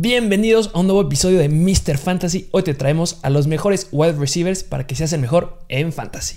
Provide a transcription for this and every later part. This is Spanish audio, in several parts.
Bienvenidos a un nuevo episodio de Mr. Fantasy. Hoy te traemos a los mejores wide receivers para que seas el mejor en fantasy.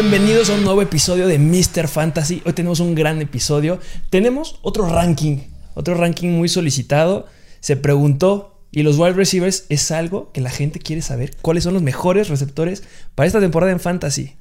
Bienvenidos a un nuevo episodio de Mr. Fantasy. Hoy tenemos un gran episodio. Tenemos otro ranking, otro ranking muy solicitado. Se preguntó, ¿y los wide receivers es algo que la gente quiere saber? ¿Cuáles son los mejores receptores para esta temporada en Fantasy?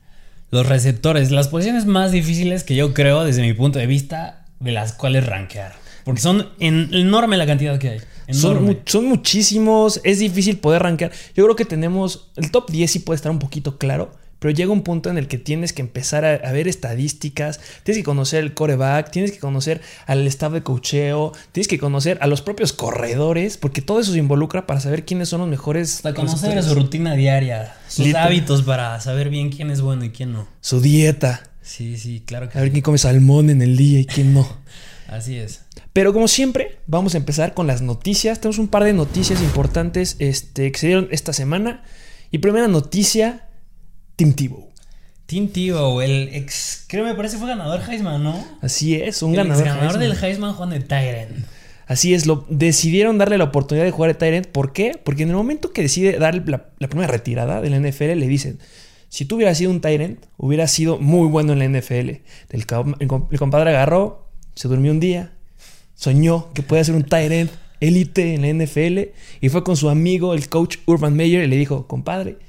Los receptores, las posiciones más difíciles que yo creo desde mi punto de vista de las cuales rankear. Porque son en, enorme la cantidad que hay. Son, son, muchísimos, es difícil poder rankear. Yo creo que tenemos, el top 10 sí puede estar un poquito claro, pero llega un punto en el que tienes que empezar a, ver estadísticas, tienes que conocer el coreback, tienes que conocer al staff de cocheo, tienes que conocer a los propios corredores, porque todo eso se involucra para saber quiénes son los mejores. Para conocer su rutina diaria, sus hábitos para saber bien quién es bueno y quién no. Su dieta. Sí, sí, claro que A ver quién come salmón en el día y quién no. Así es. Pero como siempre, vamos a empezar con las noticias. Tenemos un par de noticias importantes este, que se dieron esta semana. Y primera noticia, Tim Tebow. Tim Tebow, el ex, creo me parece fue ganador Heisman, ¿no? Así es, un el ganador. ganador del Heisman Juan de Tyrant. Así es, lo, decidieron darle la oportunidad de jugar a Tyrant. ¿Por qué? Porque en el momento que decide dar la, primera retirada de la NFL, le dicen: si tú hubieras sido un Tyrant, hubieras sido muy bueno en la NFL. El, el, compadre agarró, se durmió un día, soñó que podía ser un Tyrant élite en la NFL y fue con su amigo, el coach Urban Meyer, y le dijo: compadre,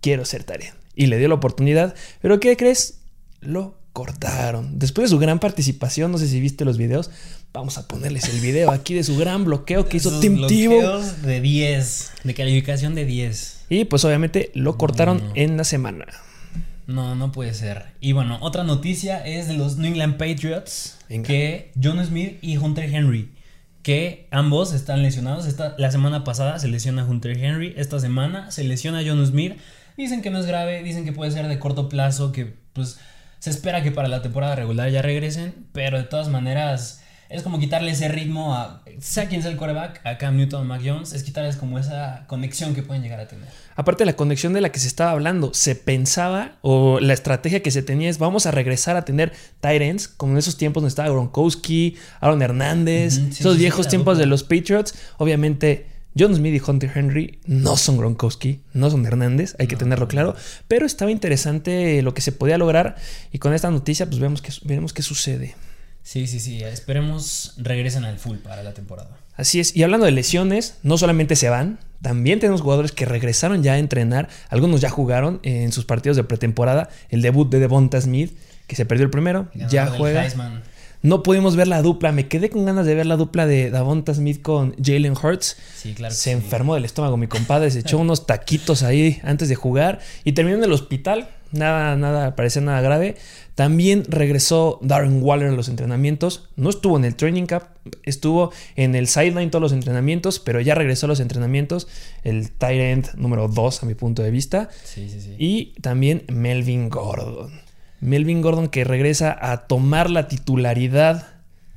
quiero ser Tyrant y le dio la oportunidad. Pero ¿qué crees? Lo cortaron. Después de su gran participación, no sé si viste los videos, vamos a ponerles el video aquí de su gran bloqueo que hizo Tim Tebow. de 10, de calificación de 10. Y pues obviamente lo cortaron en la semana. No, no puede ser. Y bueno, otra noticia es de los New England Patriots, que John Smith y Hunter Henry, que ambos están lesionados. Esta, la semana pasada se lesiona Hunter Henry, esta semana se lesiona John Smith. Dicen que no es grave, dicen que puede ser de corto plazo, que pues se espera que para la temporada regular ya regresen, pero de todas maneras es como quitarle ese ritmo a, sea quien sea el quarterback, a Cam Newton, Mac Jones, es quitarles como esa conexión que pueden llegar a tener. Aparte de la conexión de la que se estaba hablando, se pensaba o la estrategia que se tenía es vamos a regresar a tener tight ends, como en esos tiempos donde estaba Gronkowski, Aaron Hernández, esos viejos tiempos de los Patriots, obviamente John Smith y Hunter Henry no son Gronkowski, no son Hernández, hay que tenerlo claro, pero estaba interesante lo que se podía lograr y con esta noticia pues vemos que, veremos qué sucede. Sí, sí, sí, esperemos regresen al full para la temporada. Así es, y hablando de lesiones, no solamente se van, también tenemos jugadores que regresaron ya a entrenar, algunos ya jugaron en sus partidos de pretemporada, el debut de Devonta Smith, que se perdió el primero, ya juega. No pudimos ver la dupla. Me quedé con ganas de ver la dupla de Davonta Smith con Jalen Hurts. Sí, claro. Se enfermó del estómago mi compadre. Se echó unos taquitos ahí antes de jugar. Y terminó en el hospital. Nada, nada, parecía nada grave. También regresó Darren Waller a los entrenamientos. No estuvo en el training camp, estuvo en el sideline todos los entrenamientos, pero ya regresó a los entrenamientos. El tight end número 2 a mi punto de vista. Sí, sí, sí. Y también Melvin Gordon. Melvin Gordon que regresa a tomar la titularidad,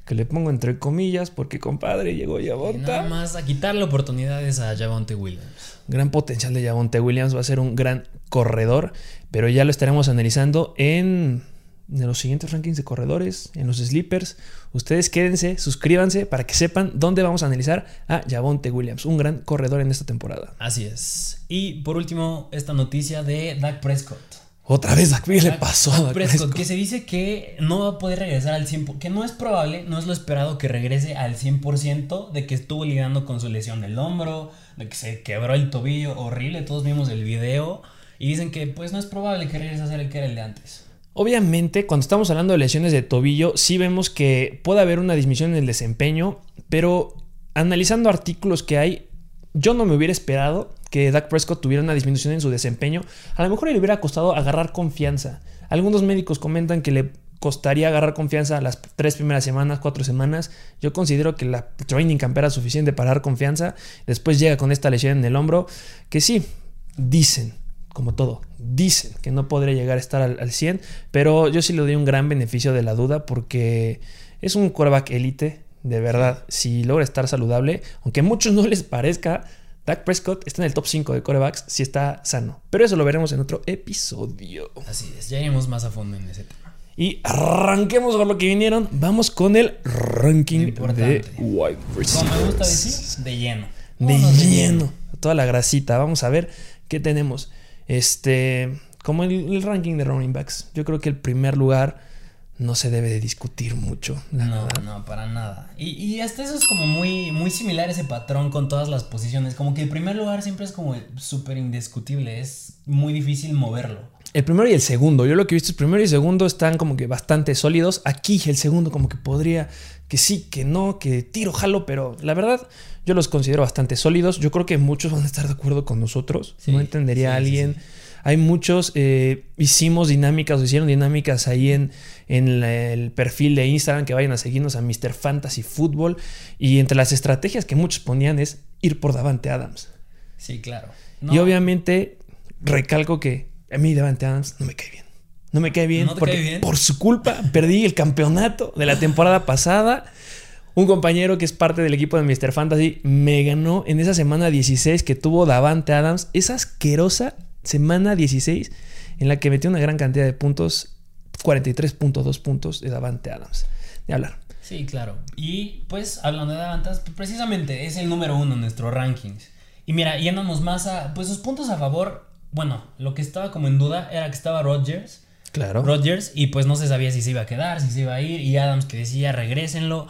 que le pongo entre comillas, porque compadre llegó Javonte. Nada más a quitarle oportunidades a Javonte Williams. Gran potencial de Javonte Williams, va a ser un gran corredor, pero ya lo estaremos analizando en, en los siguientes rankings de corredores, en los sleepers. Ustedes quédense, suscríbanse para que sepan dónde vamos a analizar a Javonte Williams, un gran corredor en esta temporada. Así es. Y por último, esta noticia de Dak Prescott. Otra vez Dak le pasó a Prescott, que se dice que no va a poder regresar al 100%, que no es probable, no es lo esperado que regrese al 100% de que estuvo lidiando con su lesión del hombro, de que se quebró el tobillo horrible, todos vimos el video y dicen que pues no es probable que regrese a ser el que era el de antes. Obviamente, cuando estamos hablando de lesiones de tobillo, sí vemos que puede haber una disminución en el desempeño, pero analizando artículos que hay, yo no me hubiera esperado que Dak Prescott tuviera una disminución en su desempeño, a lo mejor le hubiera costado agarrar confianza. Algunos médicos comentan que le costaría agarrar confianza las tres primeras semanas, cuatro semanas. Yo considero que la training camp era suficiente para dar confianza. Después llega con esta lesión en el hombro, que sí, dicen, como todo, dicen que no podría llegar a estar al, 100, pero yo sí le doy un gran beneficio de la duda porque es un quarterback élite, de verdad, si logra estar saludable, aunque a muchos no les parezca, Dak Prescott está en el top 5 de quarterbacks si está sano. Pero eso lo veremos en otro episodio. Así es, ya iremos más a fondo en ese tema. Y arranquemos con lo que vinieron. Vamos con el ranking de wide Como me gusta decir, de lleno. De lleno. Toda la grasita. Vamos a ver qué tenemos. Este, como el, ranking de running backs. Yo creo que el primer lugar no se debe de discutir mucho. no, no, para nada. Y, y, hasta eso es como muy, muy similar ese patrón con todas las posiciones. Como que el primer lugar siempre es como súper indiscutible. Es muy difícil moverlo el primero y el segundo. Yo lo que he visto, el primero y el segundo están como que bastante sólidos. Aquí el segundo como que podría, que sí, que no, que tiro, jalo, pero la verdad yo los considero bastante sólidos. Yo creo que muchos van a estar de acuerdo con nosotros. no entendería a alguien. Hay muchos, eh, hicimos dinámicas o hicieron dinámicas ahí en, en el perfil de Instagram que vayan a seguirnos a Mr. Fantasy Football. Y entre las estrategias que muchos ponían es ir por Davante Adams. Sí, claro. Y obviamente recalco que a mí Davante Adams no me cae bien. No me cae bien porque por su culpa perdí el campeonato de la temporada pasada. Un compañero que es parte del equipo de Mr. Fantasy me ganó en esa semana 16 que tuvo Davante Adams. Esa asquerosa semana 16 en la que metió una gran cantidad de puntos. 43.2 puntos de Davante Adams. De hablar. Sí, claro. Y pues hablando de Davante Adams, precisamente es el número uno en nuestro rankings. Y mira, yéndonos más a pues sus puntos a favor bueno, lo que estaba como en duda era que estaba Rodgers. Claro. Rodgers, y pues no se sabía si se iba a quedar, si se iba a ir, y Adams que decía regrésenlo.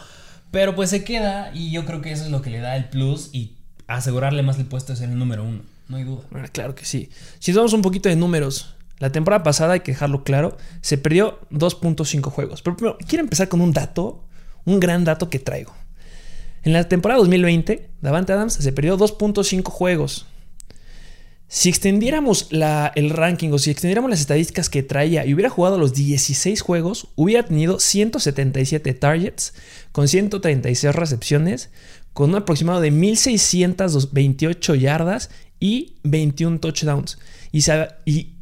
Pero pues se queda, y yo creo que eso es lo que le da el plus y asegurarle más el puesto de ser el número uno. No hay duda. claro que sí. Si damos un poquito de números, la temporada pasada, hay que dejarlo claro, se perdió 2.5 juegos. Pero quiero empezar con un dato, un gran dato que traigo. En la temporada 2020, Davante Adams se perdió 2.5 juegos. Si extendiéramos el ranking o si extendiéramos las estadísticas que traía y hubiera jugado los 16 juegos, hubiera tenido 177 targets con 136 recepciones, con un aproximado de 1628 yardas y 21 touchdowns. Y,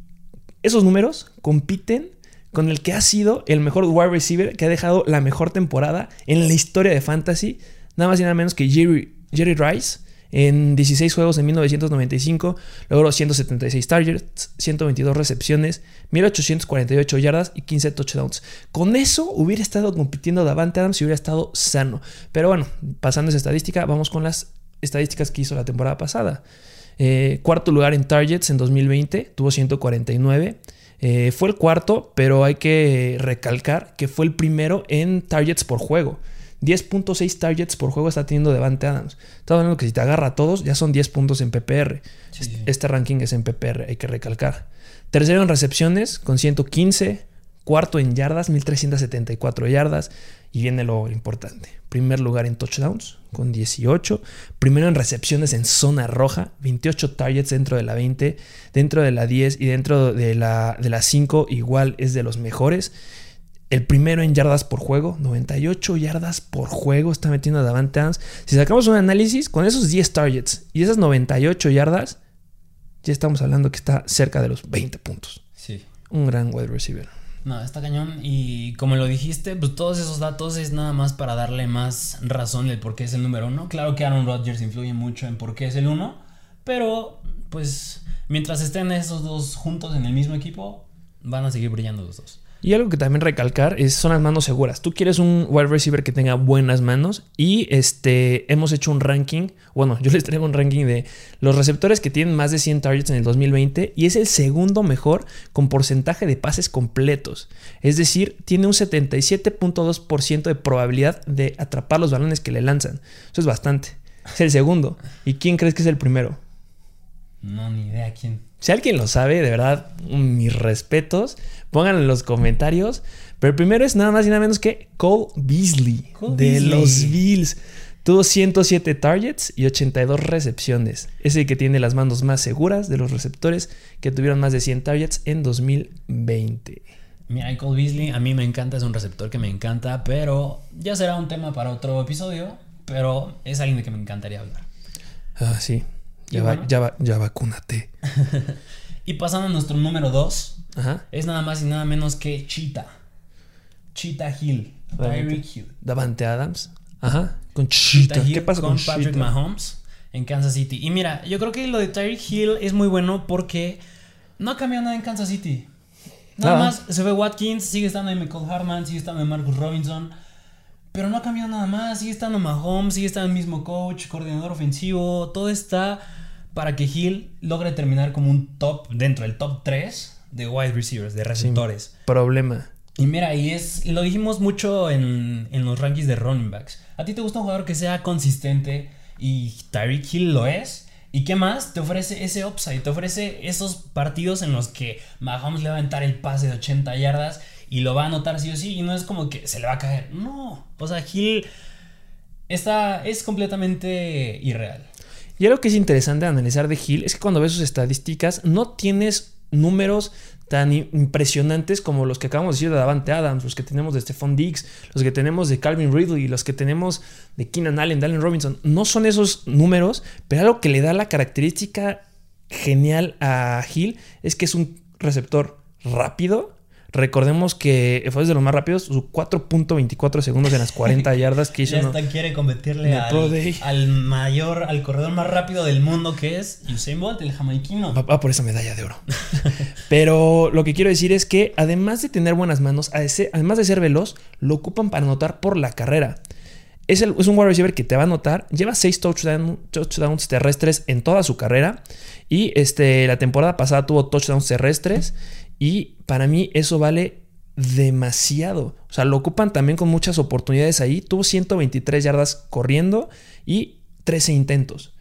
esos números compiten con el que ha sido el mejor wide receiver que ha dejado la mejor temporada en la historia de fantasy, nada más y nada menos que Jerry, Jerry Rice en 16 juegos en 1995 logró 176 targets, 122 recepciones, 1848 yardas y 15 touchdowns. Con eso hubiera estado compitiendo Davante Adams si hubiera estado sano. Pero bueno, pasando esa estadística, vamos con las estadísticas que hizo la temporada pasada. Eh, cuarto lugar en targets en 2020, tuvo 149. Eh, fue el cuarto, pero hay que recalcar que fue el primero en targets por juego. 10.6 targets por juego está teniendo Devante Adams. Estamos hablando que si te agarra a todos, ya son 10 puntos en PPR. Este ranking es en PPR, hay que recalcar. Tercero en recepciones con 115. Cuarto en yardas, 1374 yardas. Y viene lo importante. Primer lugar en touchdowns con 18. Primero en recepciones en zona roja, 28 targets dentro de la 20, dentro de la 10 y dentro de la, de la 5 igual es de los mejores. El primero en yardas por juego, 98 yardas por juego está metiendo a Davante Adams. Si sacamos un análisis con esos 10 targets y esas 98 yardas, ya estamos hablando que está cerca de los 20 puntos. Sí. Un gran wide receiver. No, está cañón. Y como lo dijiste, pues todos esos datos es nada más para darle más razón del por qué es el número uno. Claro que Aaron Rodgers influye mucho en por qué es el uno, pero pues mientras estén esos dos juntos en el mismo equipo, van a seguir brillando los dos. Y algo que también recalcar es son las manos seguras. Tú quieres un wide receiver que tenga buenas manos y este hemos hecho un ranking, bueno, yo les traigo un ranking de los receptores que tienen más de 100 targets en el 2020 y es el segundo mejor con porcentaje de pases completos. Es decir, tiene un 77.2% de probabilidad de atrapar los balones que le lanzan. Eso es bastante. Es el segundo. ¿Y quién crees que es el primero? No, ni idea quién. Si alguien lo sabe, de verdad, mis respetos. Pónganlo en los comentarios. Pero el primero es nada más y nada menos que Cole Beasley de los Bills. Tuvo 107 targets y 82 recepciones. Es el que tiene las manos más seguras de los receptores que tuvieron más de 100 targets en 2020. Michael Beasley, a mí me encanta, es un receptor que me encanta, pero ya será un tema para otro episodio, pero es alguien de que me encantaría hablar. Ah, sí. Ya, va, ya, va, ya vacúnate. y pasando a nuestro número 2, es nada más y nada menos que Cheetah. Cheetah Hill. Tyreek Hill. Davante Adams. Ajá. Con Cheetah. ¿Qué pasa con, Patrick Mahomes en Kansas City? Y mira, yo creo que lo de Tyreek Hill es muy bueno porque no ha cambiado nada en Kansas City. Nada, más se ve Watkins, sigue estando en Michael Harman, sigue estando en Marcus Robinson. Pero no ha cambiado nada más. Sigue estando Mahomes, sigue estando el mismo coach, coordinador ofensivo. Todo está para que Hill logre terminar como un top, dentro del top 3 de wide receivers, de receptores. problema. Y mira, y es, lo dijimos mucho en, en, los rankings de running backs. A ti te gusta un jugador que sea consistente y Tyreek Hill lo es. ¿Y qué más? Te ofrece ese upside, te ofrece esos partidos en los que Mahomes le va a aventar el pase de 80 yardas y lo va a anotar sí o sí y no es como que se le va a caer. No, o sea, Hill está, es completamente irreal. Y algo que es interesante analizar de Hill es que cuando ves sus estadísticas no tienes números tan impresionantes como los que acabamos de decir de Davante Adams, los que tenemos de Stephon Diggs, los que tenemos de Calvin Ridley, los que tenemos de Keenan Allen, de Robinson. No son esos números, pero algo que le da la característica genial a Hill es que es un receptor rápido, Recordemos que fue de los más rápidos, su 4.24 segundos en las 40 yardas que hizo. Ya hasta quiere competirle al, mayor, al corredor más rápido del mundo que es Usain Bolt, el jamaiquino. Va, por esa medalla de oro. Pero lo que quiero decir es que además de tener buenas manos, además de ser veloz, lo ocupan para anotar por la carrera. Es, es, un wide receiver que te va a anotar. Lleva 6 touchdowns terrestres en toda su carrera. Y este, la temporada pasada tuvo touchdowns terrestres. Y para mí eso vale demasiado. O sea, lo ocupan también con muchas oportunidades ahí. Tuvo 123 yardas corriendo y 13 intentos.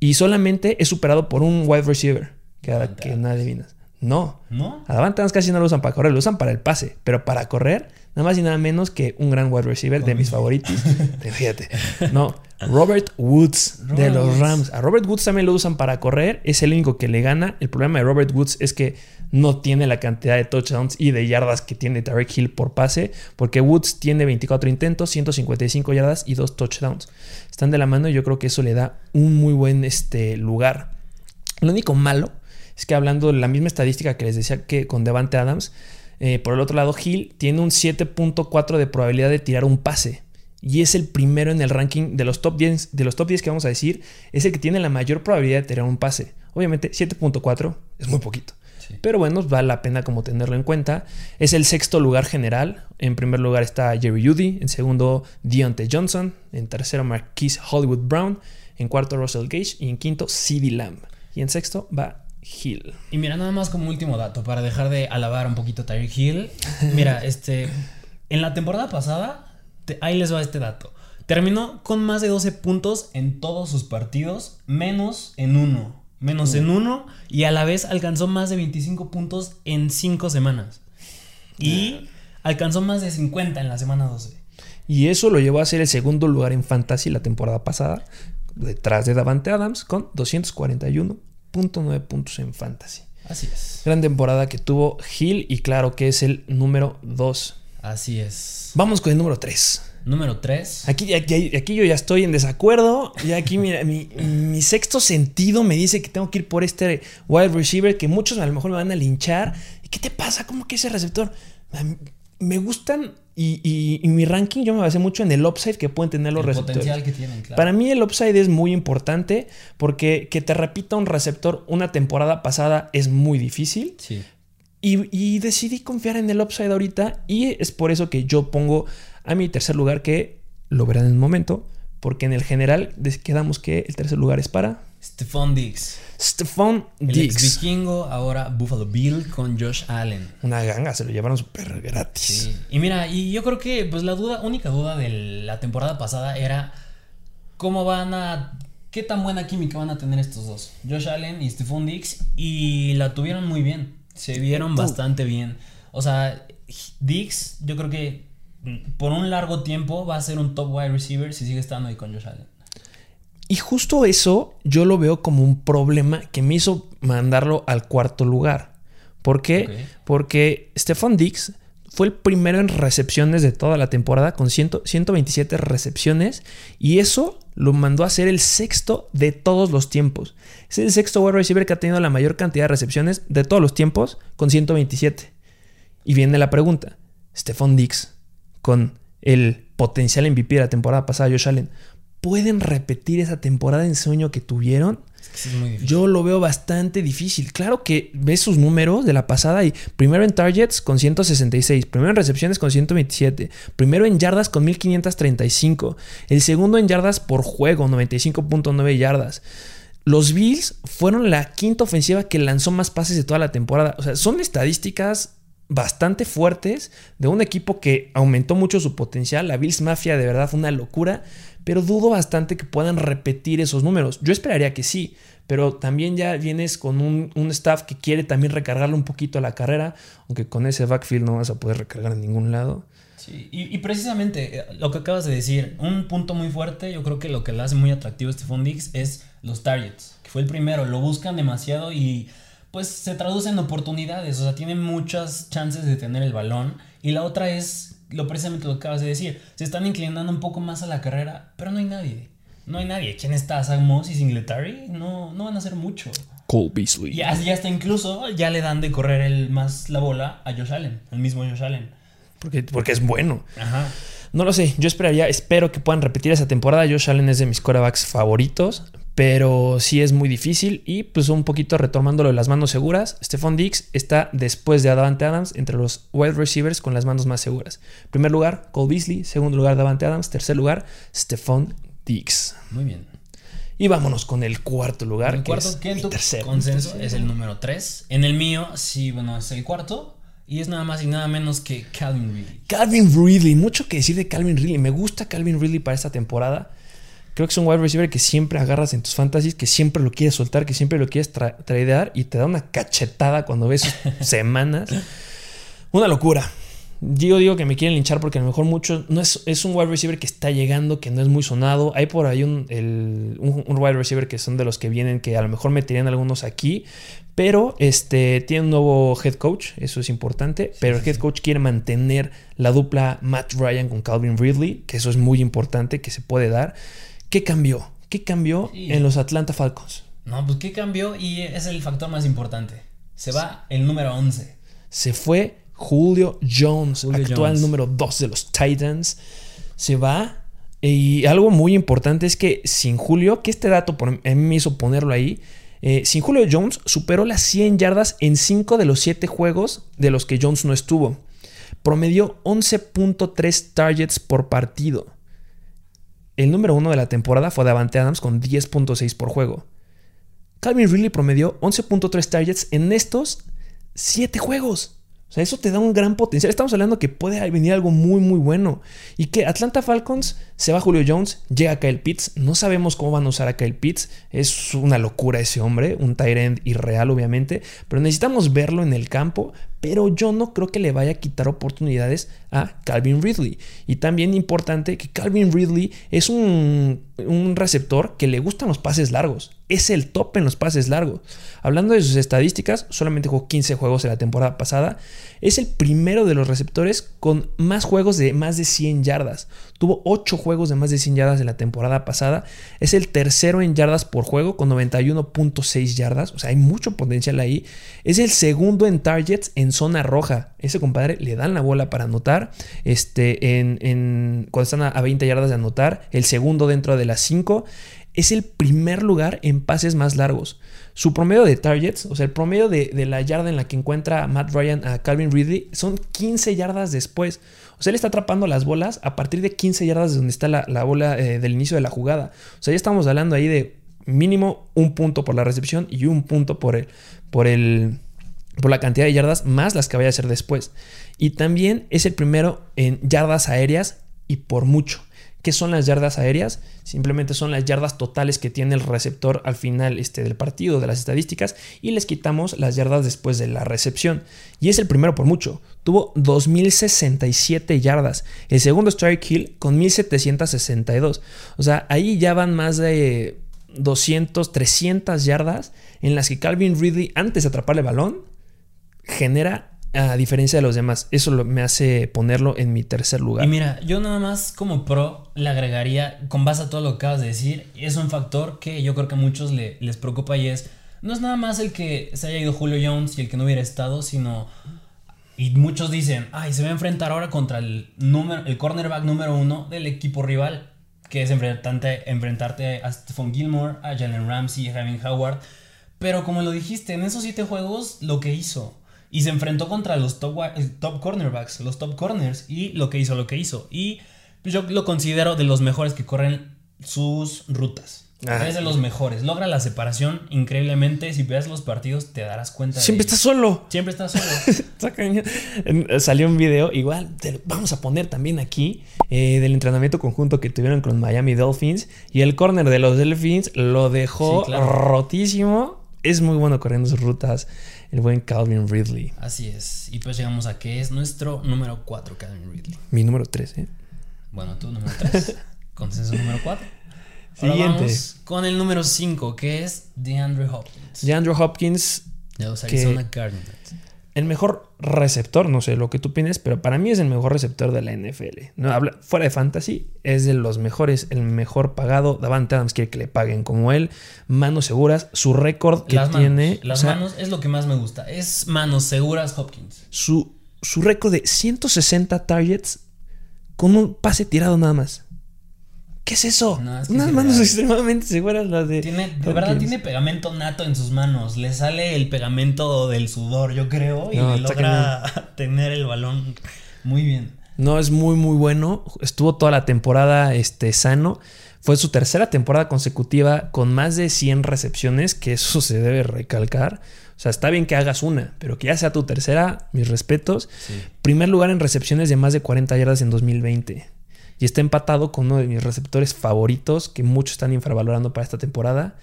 Y solamente es superado por un wide receiver, que, que nadie adivinas. No. ¿No? A casi no lo usan para correr, lo usan para el pase. Pero para correr, nada más y nada menos que un gran wide receiver de mis favoritos. Fíjate. No. Robert Woods de los Rams. A Robert Woods también lo usan para correr. Es el único que le gana. El problema de Robert Woods es que no tiene la cantidad de touchdowns y de yardas que tiene Tarek Hill por pase, porque Woods tiene 24 intentos, 155 yardas y 2 touchdowns. Están de la mano y yo creo que eso le da un muy buen este, lugar. Lo único malo es que hablando de la misma estadística que les decía que con Devante Adams, eh, por el otro lado Hill tiene un 7.4 de probabilidad de tirar un pase y es el primero en el ranking de los top 10, de los top 10 que vamos a decir, es el que tiene la mayor probabilidad de tirar un pase. Obviamente 7.4 es muy poquito. Pero bueno, vale la pena como tenerlo en cuenta. Es el sexto lugar general. En primer lugar está Jerry Judy. En segundo, Deontay Johnson. En tercero, Marquise Hollywood Brown. En cuarto, Russell Gage. Y en quinto, CeeDee Lamb. Y en sexto va Hill. Y mira, nada más como último dato, para dejar de alabar un poquito a Tyreek Hill. Mira, este. En la temporada pasada, ahí les va este dato. Terminó con más de 12 puntos en todos sus partidos, menos en uno menos en uno y a la vez alcanzó más de 25 puntos en 5 semanas. Y alcanzó más de 50 en la semana 12. Y eso lo llevó a ser el segundo lugar en Fantasy la temporada pasada, detrás de Davante Adams, con 241.9 puntos en Fantasy. Así es. Gran temporada que tuvo Hill y claro que es el número 2. Así es. Vamos con el número 3. Número 3. Aquí, aquí, aquí, yo ya estoy en desacuerdo. Y aquí, mira, mi, mi, sexto sentido me dice que tengo que ir por este wide receiver que muchos a lo mejor me van a linchar. ¿Y qué te pasa? ¿Cómo que ese receptor? Me gustan y, y, mi ranking yo me basé mucho en el upside que pueden tener los el receptores. Potencial que tienen, claro. Para mí el upside es muy importante porque que te repita un receptor una temporada pasada es muy difícil. Sí. Y, y decidí confiar en el upside ahorita y es por eso que yo pongo a mi tercer lugar que lo verán en un momento, porque en el general quedamos que el tercer lugar es para... Stephon Diggs. Stephon Diggs. El vikingo, ahora Buffalo Bill con Josh Allen. Una ganga, se lo llevaron súper gratis. Y mira, y yo creo que pues la duda, única duda de la temporada pasada era cómo van a qué tan buena química van a tener estos dos, Josh Allen y Stephon Diggs, y la tuvieron muy bien, se vieron bastante bien. O sea, Diggs, yo creo que por un largo tiempo va a ser un top wide receiver si sigue estando ahí con Josh Allen. Y justo eso yo lo veo como un problema que me hizo mandarlo al cuarto lugar. ¿Por qué? Porque Stephon Diggs fue el primero en recepciones de toda la temporada con 127 recepciones y eso lo mandó a ser el sexto de todos los tiempos. Es el sexto wide receiver que ha tenido la mayor cantidad de recepciones de todos los tiempos con 127. Y viene la pregunta, Stephon Dix con el potencial MVP de la temporada pasada, Josh Allen, ¿pueden repetir esa temporada en sueño que tuvieron? Yo lo veo bastante difícil. Claro que ves sus números de la pasada y primero en targets con 166, primero en recepciones con 127, primero en yardas con 1535, el segundo en yardas por juego, 95.9 yardas. Los Bills fueron la quinta ofensiva que lanzó más pases de toda la temporada. O sea, son estadísticas bastante fuertes de un equipo que aumentó mucho su potencial. La Bills Mafia de verdad fue una locura pero dudo bastante que puedan repetir esos números. Yo esperaría que sí, pero también ya vienes con un, staff que quiere también recargarle un poquito a la carrera, aunque con ese backfield no vas a poder recargar en ningún lado. Sí, y, precisamente eh, lo que acabas de decir, un punto muy fuerte, yo creo que lo que le hace muy atractivo a este Fundix es los targets, que fue el primero, lo buscan demasiado y pues se traduce en oportunidades, o sea, tiene muchas chances de tener el balón. Y la otra es lo precisamente lo que acabas de decir. Se están inclinando un poco más a la carrera, pero no hay nadie. No hay nadie. ¿Quién está? Zach Moss y Singletary? No, no van a hacer mucho. Cole Beasley. Y ya hasta incluso ya le dan de correr el más la bola a Josh Allen, el mismo Josh Allen. Porque, porque es bueno. Ajá. No lo sé, yo esperaría, espero que puedan repetir esa temporada. Josh Allen es de mis quarterbacks favoritos, pero sí es muy difícil. Y pues un poquito retomándolo de las manos seguras, Stephon Diggs está después de Davante Adams entre los wide receivers con las manos más seguras. Primer lugar, Cole Beasley. Segundo lugar, Davante Adams. Tercer lugar, Stephon Diggs. Muy bien. Y vámonos con el cuarto lugar. El cuarto, que, es consenso es el número 3. En el mío, sí, bueno, es el cuarto. Y es nada más y nada menos que Calvin Ridley. Calvin Ridley, mucho que decir de Calvin Ridley. Me gusta Calvin Ridley para esta temporada. Creo que es un wide receiver que siempre agarras en tus fantasies, que siempre lo quieres soltar, que siempre lo quieres tradear y te da una cachetada cuando ves semanas. Una locura. Yo digo que me quieren linchar porque a lo mejor mucho. No es, es un wide receiver que está llegando, que no es muy sonado. Hay por ahí un, un, wide receiver que son de los que vienen, que a lo mejor meterían algunos aquí. Pero este, tiene un nuevo head coach, eso es importante. pero el head coach quiere mantener la dupla Matt Ryan con Calvin Ridley, que eso es muy importante, que se puede dar. ¿Qué cambió? ¿Qué cambió en los Atlanta Falcons? No, pues ¿qué cambió? Y es el factor más importante. Se va el número 11. Se fue Julio Jones, actual número 2 de los Titans. Se va. Y algo muy importante es que sin Julio, que este dato por, a mí me hizo ponerlo ahí, eh, sin Julio Jones superó las 100 yardas en 5 de los 7 juegos de los que Jones no estuvo. Promedió 11.3 targets por partido. El número 1 de la temporada fue Davante Adams con 10.6 por juego. Calvin Ridley promedió 11.3 targets en estos 7 juegos. O sea, eso te da un gran potencial. Estamos hablando que puede venir algo muy, muy bueno. Y que Atlanta Falcons se va Julio Jones, llega Kyle Pitts. No sabemos cómo van a usar a Kyle Pitts. Es una locura ese hombre, un tight end irreal, obviamente. Pero necesitamos verlo en el campo pero yo no creo que le vaya a quitar oportunidades a Calvin Ridley. Y también importante que Calvin Ridley es un, receptor que le gustan los pases largos. Es el top en los pases largos. Hablando de sus estadísticas, solamente jugó 15 juegos en la temporada pasada. Es el primero de los receptores con más juegos de más de 100 yardas. Tuvo 8 juegos de más de 100 yardas en la temporada pasada. Es el tercero en yardas por juego con 91.6 yardas. O sea, hay mucho potencial ahí. Es el segundo en targets en zona roja. Ese compadre le dan la bola para anotar. Este, en, cuando están a, 20 yardas de anotar. El segundo dentro de las 5. Es el primer lugar en pases más largos. Su promedio de targets, o sea, el promedio de, la yarda en la que encuentra Matt Ryan a Calvin Ridley, son 15 yardas después. O sea, él está atrapando las bolas a partir de 15 yardas de donde está la, bola eh, del inicio de la jugada. O sea, ya estamos hablando ahí de mínimo un punto por la recepción y un punto por el, por el, por la cantidad de yardas más las que vaya a hacer después. Y también es el primero en yardas aéreas y por mucho. ¿Qué son las yardas aéreas? Simplemente son las yardas totales que tiene el receptor al final este, del partido, de las estadísticas, y les quitamos las yardas después de la recepción. Y es el primero por mucho. Tuvo 2067 yardas. El segundo strike Hill con 1762. O sea, ahí ya van más de 200, 300 yardas en las que Calvin Ridley, antes de atrapar el balón, genera a diferencia de los demás. Eso me hace ponerlo en mi tercer lugar. Y mira, yo nada más como pro le agregaría, con base a todo lo que acabas de decir, es un factor que yo creo que a muchos les preocupa y es, no es nada más el que se haya ido Julio Jones y el que no hubiera estado, sino... Y muchos dicen, ay, se va a enfrentar ahora contra el, número, el cornerback número uno del equipo rival, que es enfrentarte, enfrentarte a Stephon Gilmore, a Jalen Ramsey, a Kevin Howard. Pero como lo dijiste, en esos siete juegos, lo que hizo y se enfrentó contra los top, top cornerbacks, los top corners, y lo que hizo, lo que hizo. Y yo lo considero de los mejores que corren sus rutas. Ah, es de los mejores. Logra la separación increíblemente. Si ves los partidos, te darás cuenta. Siempre está solo. Siempre está solo. Salió un video, igual, vamos a poner también aquí, eh, del entrenamiento conjunto que tuvieron con Miami Dolphins. Y el corner de los Dolphins lo dejó rotísimo. Es muy bueno corriendo sus rutas el buen Calvin Ridley. Así es. Y pues llegamos a que es nuestro número 4, Calvin Ridley. Mi número 3, ¿eh? Bueno, tu número 3. Consenso número 4. Siguiente. Vamos con el número 5, que es DeAndre Hopkins. DeAndre Hopkins. De los Arizona Cardinals el mejor receptor, no sé lo que tú piensas, pero para mí es el mejor receptor de la NFL. No, habla, fuera de fantasy, es de los mejores, el mejor pagado. Davante Adams quiere que le paguen como él. Manos seguras, su récord que tiene. las manos es lo que más me gusta. Es manos seguras Hopkins. Su, su récord de 160 targets con un pase tirado nada más. ¿Qué es eso? Unas manos extremadamente seguras las de. Tiene, de verdad tiene pegamento nato en sus manos. Le sale el pegamento del sudor, yo creo, y logra tener el balón muy bien. No, es muy, muy bueno. Estuvo toda la temporada este, sano. Fue su tercera temporada consecutiva con más de 100 recepciones, que eso se debe recalcar. O sea, está bien que hagas una, pero que ya sea tu tercera, mis respetos. Primer lugar en recepciones de más de 40 yardas en 2020 y está empatado con uno de mis receptores favoritos que muchos están infravalorando para esta temporada,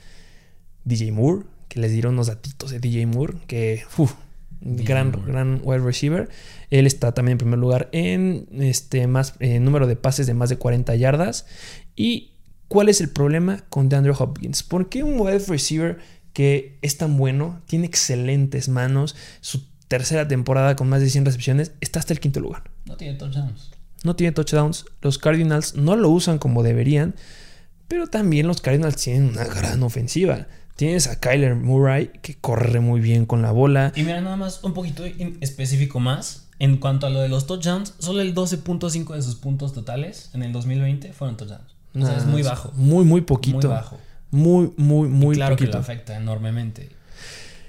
DJ Moore, que les dieron unos datitos de DJ Moore, que uf, gran, gran wide receiver. Él está también en primer lugar en este más número de pases de más de 40 yardas. ¿Y cuál es el problema con DeAndre Hopkins? Porque un wide receiver que es tan bueno, tiene excelentes manos, su tercera temporada con más de 100 recepciones, está hasta el quinto lugar. No tiene touchdowns no tiene touchdowns. Los Cardinals no lo usan como deberían, pero también los Cardinals tienen una gran ofensiva. Tienes a Kyler Murray que corre muy bien con la bola. Y mira, nada más un poquito específico más. En cuanto a lo de los touchdowns, solo el 12.5 de sus puntos totales en el 2020 fueron touchdowns. O sea, es muy bajo. Muy, muy poquito. Muy bajo. Muy, muy, muy claro que lo afecta enormemente.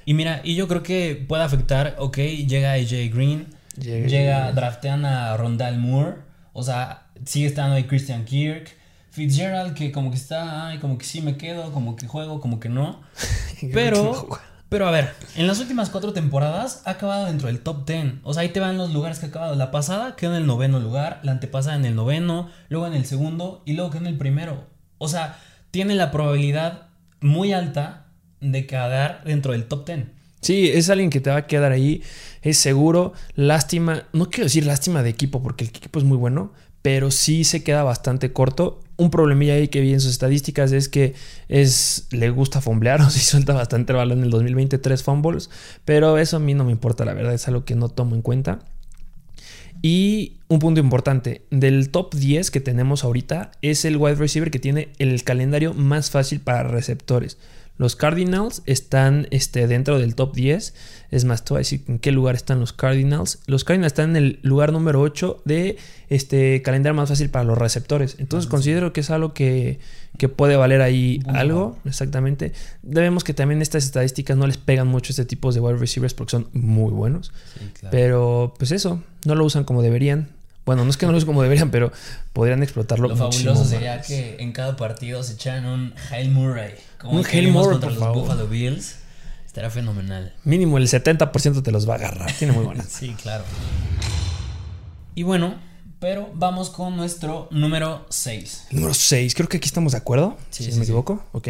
Y mira, y yo creo que puede afectar, ok, llega AJ Green, Llega, draftean a Rondal Moore. O sea, sigue estando ahí Christian Kirk. Fitzgerald, que como que está, ay, como que sí me quedo, como que juego, como que no. Pero, pero a ver, en las últimas cuatro temporadas ha acabado dentro del top 10. O sea, ahí te van los lugares que ha acabado. La pasada quedó en el noveno lugar, la antepasada en el noveno, luego en el segundo y luego quedó en el primero. O sea, tiene la probabilidad muy alta de quedar dentro del top 10. Sí, es alguien que te va a quedar ahí, es seguro. Lástima, no quiero decir lástima de equipo porque el equipo es muy bueno, pero sí se queda bastante corto. Un problemilla ahí que vi en sus estadísticas es que es, le gusta fomblear o si suelta bastante el balón en el 2020, tres fumbles, pero eso a mí no me importa, la verdad, es algo que no tomo en cuenta. Y un punto importante, del top 10 que tenemos ahorita es el wide receiver que tiene el calendario más fácil para receptores. Los Cardinals están este, dentro del top 10. Es más, te voy a decir en qué lugar están los Cardinals. Los Cardinals están en el lugar número 8 de este calendario más fácil para los receptores. Entonces considero que es algo que, puede valer ahí algo. Exactamente. Debemos que también estas estadísticas no les pegan mucho este tipo de wide receivers porque son muy buenos. Pero pues eso, no lo usan como deberían. Bueno, no es que no lo usen como deberían, pero podrían explotarlo. Lo fabuloso sería que en cada partido se echaran un Hail Murray. Como un Murray contra los Buffalo Bills. Estará fenomenal. Mínimo el 70% te los va a agarrar. Tiene muy buenas. sí, claro. Y bueno, pero vamos con nuestro número 6. número 6, creo que aquí estamos de acuerdo. si me equivoco. Ok.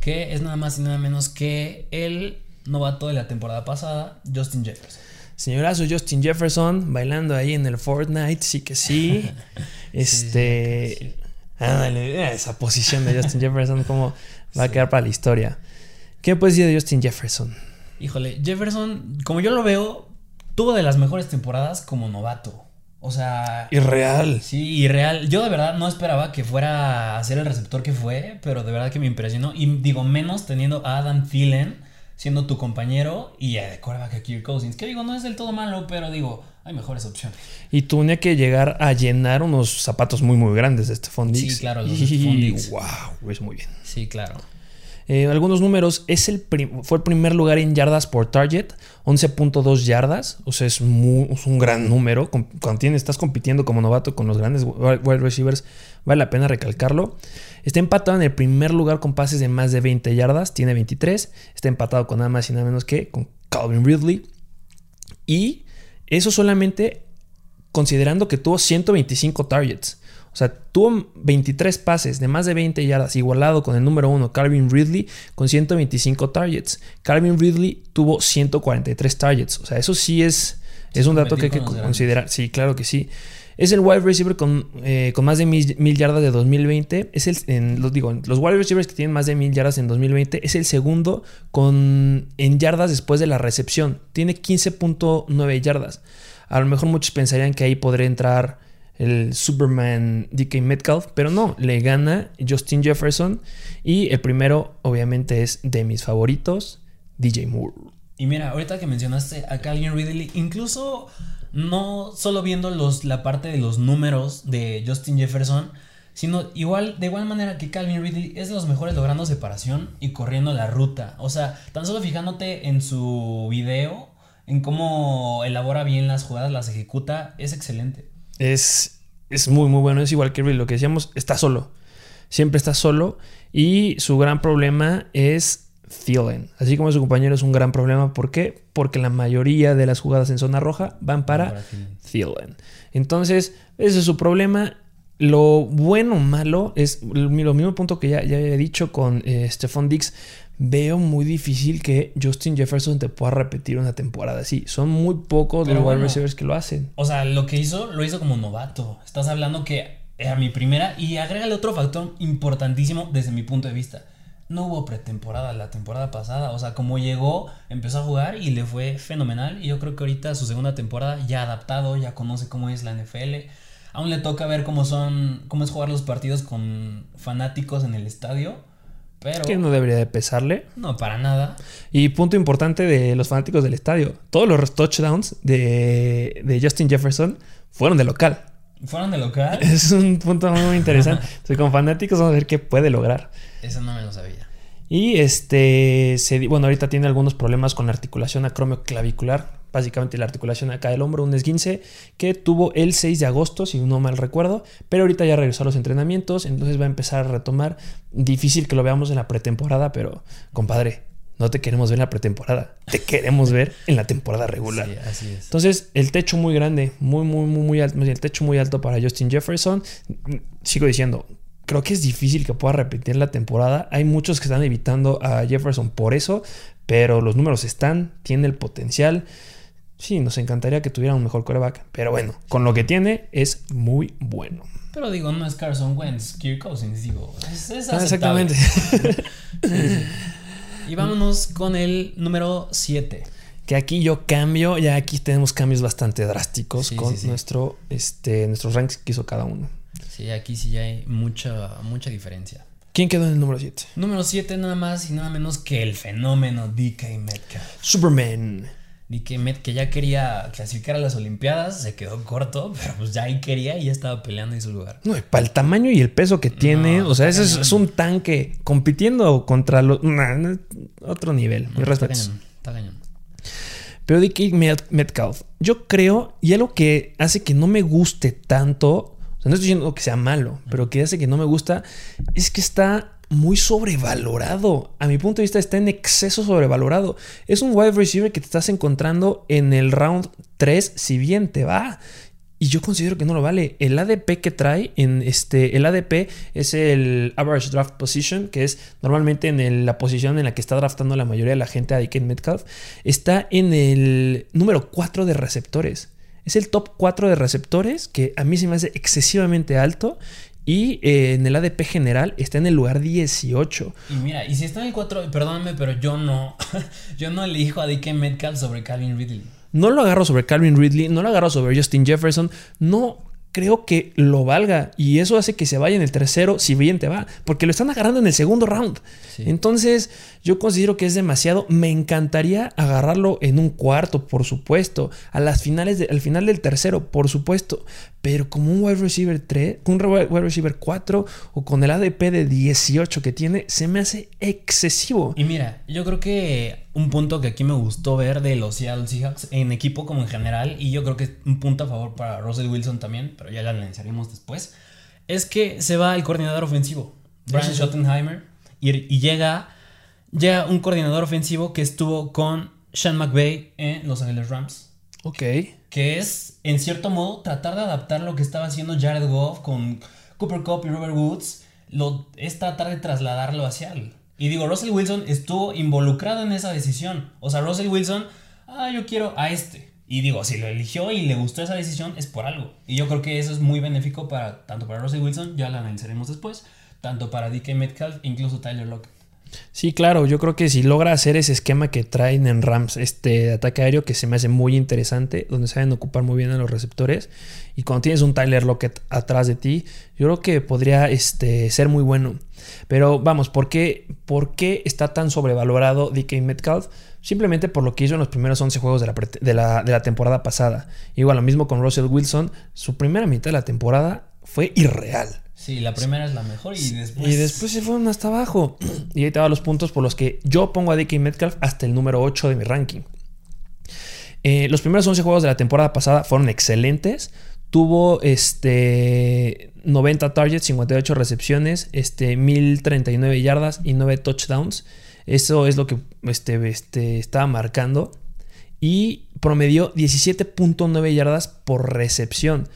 Que es nada más y nada menos que el novato de la temporada pasada, Justin Jefferson. Señorazo Justin Jefferson bailando ahí en el Fortnite, sí que sí. este. Esa posición de Justin Jefferson, cómo va a quedar para la historia. ¿Qué puedes decir de Justin Jefferson? Híjole, Jefferson, como yo lo veo, tuvo de las mejores temporadas como novato. O sea. Irreal. Sí, irreal. Yo de verdad no esperaba que fuera a ser el receptor que fue, pero de verdad que me impresionó. Y digo, menos teniendo a Adam Thielen siendo tu compañero y a quarterback a Kirk Cousins. Que digo, no es del todo malo, pero digo, hay mejores opciones. Y tenía que llegar a llenar unos zapatos muy, muy grandes de Stephon Diggs. Sí, claro, los y, wow, es muy bien. Sí, claro. Eh, algunos números, es el fue el primer lugar en yardas por target, 11.2 yardas, o sea, es, un gran número. Cuando estás compitiendo como novato con los grandes wide receivers, vale la pena recalcarlo. Está empatado en el primer lugar con pases de más de 20 yardas, tiene 23. Está empatado con nada más y nada menos que con Calvin Ridley. Y eso solamente considerando que tuvo 125 targets. O sea, tuvo 23 pases de más de 20 yardas, igualado con el número 1, Calvin Ridley, con 125 targets. Calvin Ridley tuvo 143 targets. O sea, eso sí es, es un dato que hay que considerar. Sí, claro que sí. Es el wide receiver con, eh, con más de mil, yardas de 2020. Es el, los, digo, los wide receivers que tienen más de mil yardas en 2020 es el segundo con, en yardas después de la recepción. Tiene 15.9 yardas. A lo mejor muchos pensarían que ahí podría entrar el Superman DK Metcalf, pero no, le gana Justin Jefferson y el primero obviamente es de mis favoritos, DJ Moore. Y mira, ahorita que mencionaste a Calvin Ridley, incluso no solo viendo los, la parte de los números de Justin Jefferson, sino igual, de igual manera que Calvin Ridley es de los mejores logrando separación y corriendo la ruta. O sea, tan solo fijándote en su video, en cómo elabora bien las jugadas, las ejecuta, es excelente es, es muy, muy bueno. Es igual que lo que decíamos, está solo. Siempre está solo. Y su gran problema es Thielen. Así como su compañero es un gran problema. ¿Por qué? Porque la mayoría de las jugadas en zona roja van para, Thielen. Entonces, ese es su problema. Lo bueno o malo es lo mismo punto que ya, ya he dicho con eh, Stephon Dix veo muy difícil que Justin Jefferson te pueda repetir una temporada así. Son muy pocos los wide receivers que lo hacen. O sea, lo que hizo, lo hizo como novato. Estás hablando que era mi primera. Y agrégale otro factor importantísimo desde mi punto de vista. No hubo pretemporada la temporada pasada. O sea, como llegó, empezó a jugar y le fue fenomenal. Y yo creo que ahorita su segunda temporada ya adaptado, ya conoce cómo es la NFL. Aún le toca ver cómo son, cómo es jugar los partidos con fanáticos en el estadio pero, que no debería de pesarle. No, para nada. Y punto importante de los fanáticos del estadio. Todos los touchdowns de, de Justin Jefferson fueron de local. ¿Fueron de local? Es un punto muy interesante. Entonces, como fanáticos vamos a ver qué puede lograr. Eso no me lo sabía. Y este, se, bueno, ahorita tiene algunos problemas con la articulación acromioclavicular básicamente la articulación acá del hombro, un esguince que tuvo el 6 de agosto, si no mal recuerdo, pero ahorita ya regresó a los entrenamientos, entonces va a empezar a retomar. Difícil que lo veamos en la pretemporada, pero compadre, no te queremos ver en la pretemporada, te queremos ver en la temporada regular. Sí, así es. Entonces, el techo muy grande, muy, muy, muy, muy alto, el techo muy alto para Justin Jefferson. Sigo diciendo, creo que es difícil que pueda repetir la temporada. Hay muchos que están evitando a Jefferson por eso, pero los números están, tiene el potencial. Sí, nos encantaría que tuviera un mejor coreback, pero bueno, con lo que tiene es muy bueno. Pero digo, no es Carson Wentz, Kirk Cousins, digo, es, ah, exactamente. y vámonos con el número 7. Que aquí yo cambio, ya aquí tenemos cambios bastante drásticos con nuestro este nuestros ranks que hizo cada uno. Sí, aquí sí ya hay mucha mucha diferencia. ¿Quién quedó en el número 7? Número 7 nada más y nada menos que el fenómeno DK Metcalf. Superman. Y que, que ya quería clasificar a las Olimpiadas, se quedó corto, pero pues ya ahí quería y ya estaba peleando en su lugar. No, para el tamaño y el peso que tiene, o sea, ese es, un tanque compitiendo contra los. otro nivel, no, Está cañón, está cañón. Pero DK Metcalf, yo creo, y algo que hace que no me guste tanto, no estoy diciendo que sea malo, pero que hace que no me gusta, es que está muy sobrevalorado. A mi punto de vista está en exceso sobrevalorado. Es un wide receiver que te estás encontrando en el round 3 si bien te va. Y yo considero que no lo vale. El ADP que trae en este. El ADP es el Average Draft Position, que es normalmente en la posición en la que está draftando la mayoría de la gente a DK Metcalf. Está en el número 4 de receptores. Es el top 4 de receptores, que a mí se me hace excesivamente alto. Y eh, en el ADP general está en el lugar 18. Y mira, y si está en el 4, perdóname, pero yo no. yo no elijo a DK Metcalf sobre Calvin Ridley. No lo agarro sobre Calvin Ridley, no lo agarro sobre Justin Jefferson, no creo que lo valga. Y eso hace que se vaya en el tercero, si bien te va, porque lo están agarrando en el segundo round. Entonces, yo considero que es demasiado. Me encantaría agarrarlo en un cuarto, por supuesto. A las finales al final del tercero, por supuesto. Pero como un wide receiver 3, un wide receiver 4 o con el ADP de 18 que tiene, se me hace excesivo. Y mira, yo creo que un punto que aquí me gustó ver de los Seattle Seahawks en equipo como en general, y yo creo que es un punto a favor para Russell Wilson también, pero ya lo analizaremos después, es que se va el coordinador ofensivo, Brian Schottenheimer, y, llega, llega un coordinador ofensivo que estuvo con Sean McVay en Los Angeles Rams. Ok. Que es, en cierto modo, tratar de adaptar lo que estaba haciendo Jared Goff con Cooper Cup y Robert Woods. Lo, es tratar de trasladarlo hacia él. Y digo, Russell Wilson estuvo involucrado en esa decisión. O sea, Russell Wilson, ah, yo quiero a este. Y digo, si lo eligió y le gustó esa decisión, es por algo. Y yo creo que eso es muy benéfico para tanto para Russell Wilson, ya lo analizaremos después, tanto para DK Metcalf, incluso Tyler Lockett. Sí, claro, yo creo que si logra hacer ese esquema que traen en Rams, este ataque aéreo que se me hace muy interesante, donde saben ocupar muy bien a los receptores, y cuando tienes un Tyler Lockett atrás de ti, yo creo que podría este, ser muy bueno. Pero vamos, ¿por qué, ¿por qué está tan sobrevalorado DK Metcalf? Simplemente por lo que hizo en los primeros 11 juegos de la, de la temporada pasada. Igual lo mismo con Russell Wilson, su primera mitad de la temporada fue irreal. Sí, la primera es la mejor y después. Y después se fueron hasta abajo. Y ahí te los puntos por los que yo pongo a DK Metcalf hasta el número 8 de mi ranking. Eh, los primeros 11 juegos de la temporada pasada fueron excelentes. Tuvo este 90 targets, 58 recepciones, este 1039 yardas y 9 touchdowns. Eso es lo que este, este, estaba marcando. Y promedió 17.9 yardas por recepción.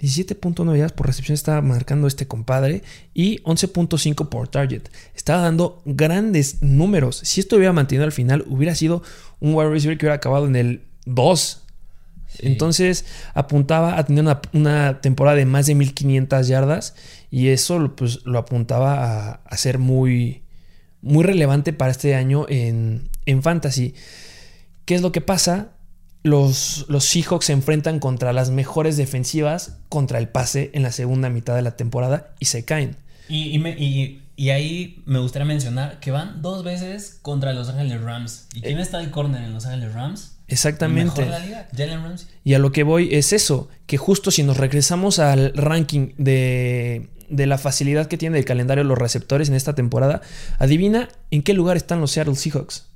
17.9 yardas por recepción estaba marcando este compadre y 11.5 por target. Estaba dando grandes números. Si esto hubiera mantenido al final, hubiera sido un wide receiver que hubiera acabado en el 2. Entonces apuntaba a tener una, temporada de más de 1500 yardas y eso pues, lo apuntaba a, ser muy, muy relevante para este año en, en fantasy. ¿Qué es lo que pasa? Los, los Seahawks se enfrentan contra las mejores defensivas contra el pase en la segunda mitad de la temporada y se caen. Y, y, ahí me gustaría mencionar que van dos veces contra Los Ángeles Rams. ¿Y quién eh. está de corner en Los Ángeles Rams? Exactamente. la liga, Jalen Ramsey. Y a lo que voy es eso, que justo si nos regresamos al ranking de, de la facilidad que tiene el calendario los receptores en esta temporada, adivina en qué lugar están los Seattle Seahawks.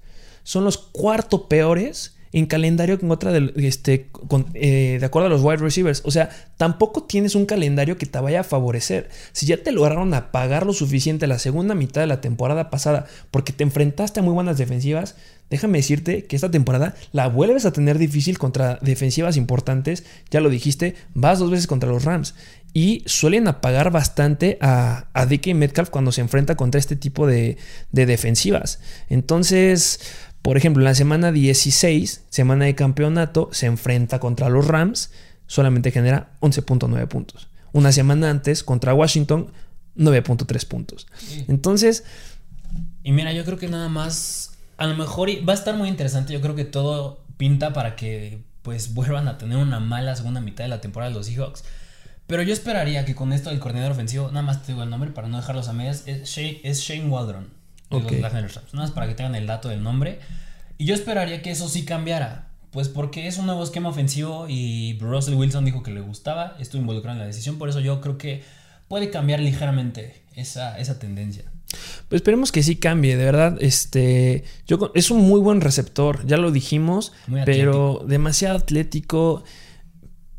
Son los cuarto peores en calendario en otra de, este, eh, de acuerdo a los wide receivers. O sea, tampoco tienes un calendario que te vaya a favorecer. Si ya te lograron a pagar lo suficiente la segunda mitad de la temporada pasada porque te enfrentaste a muy buenas defensivas, déjame decirte que esta temporada la vuelves a tener difícil contra defensivas importantes. Ya lo dijiste, vas dos veces contra los Rams. Y suelen apagar bastante a, a DK Metcalf cuando se enfrenta contra este tipo de, de defensivas. Entonces, por ejemplo, en la semana 16, semana de campeonato, se enfrenta contra los Rams, solamente genera 11.9 puntos. Una semana antes, contra Washington, 9.3 puntos. Entonces... Y mira, yo creo que nada más, a lo mejor va a estar muy interesante, yo creo que todo pinta para que pues vuelvan a tener una mala segunda mitad de la temporada de los Seahawks. Pero yo esperaría que con esto del coordinador ofensivo, nada más te digo el nombre para no dejarlos a medias, es Shane, es Shane Waldron. Nada más para que tengan el dato del nombre. Y yo esperaría que eso sí cambiara. Pues porque es un nuevo esquema ofensivo y Russell Wilson dijo que le gustaba, estuvo involucrado en la decisión, por eso yo creo que puede cambiar ligeramente esa, esa tendencia. Pues esperemos que sí cambie, de verdad. Este, yo, es un muy buen receptor, ya lo dijimos, pero demasiado atlético.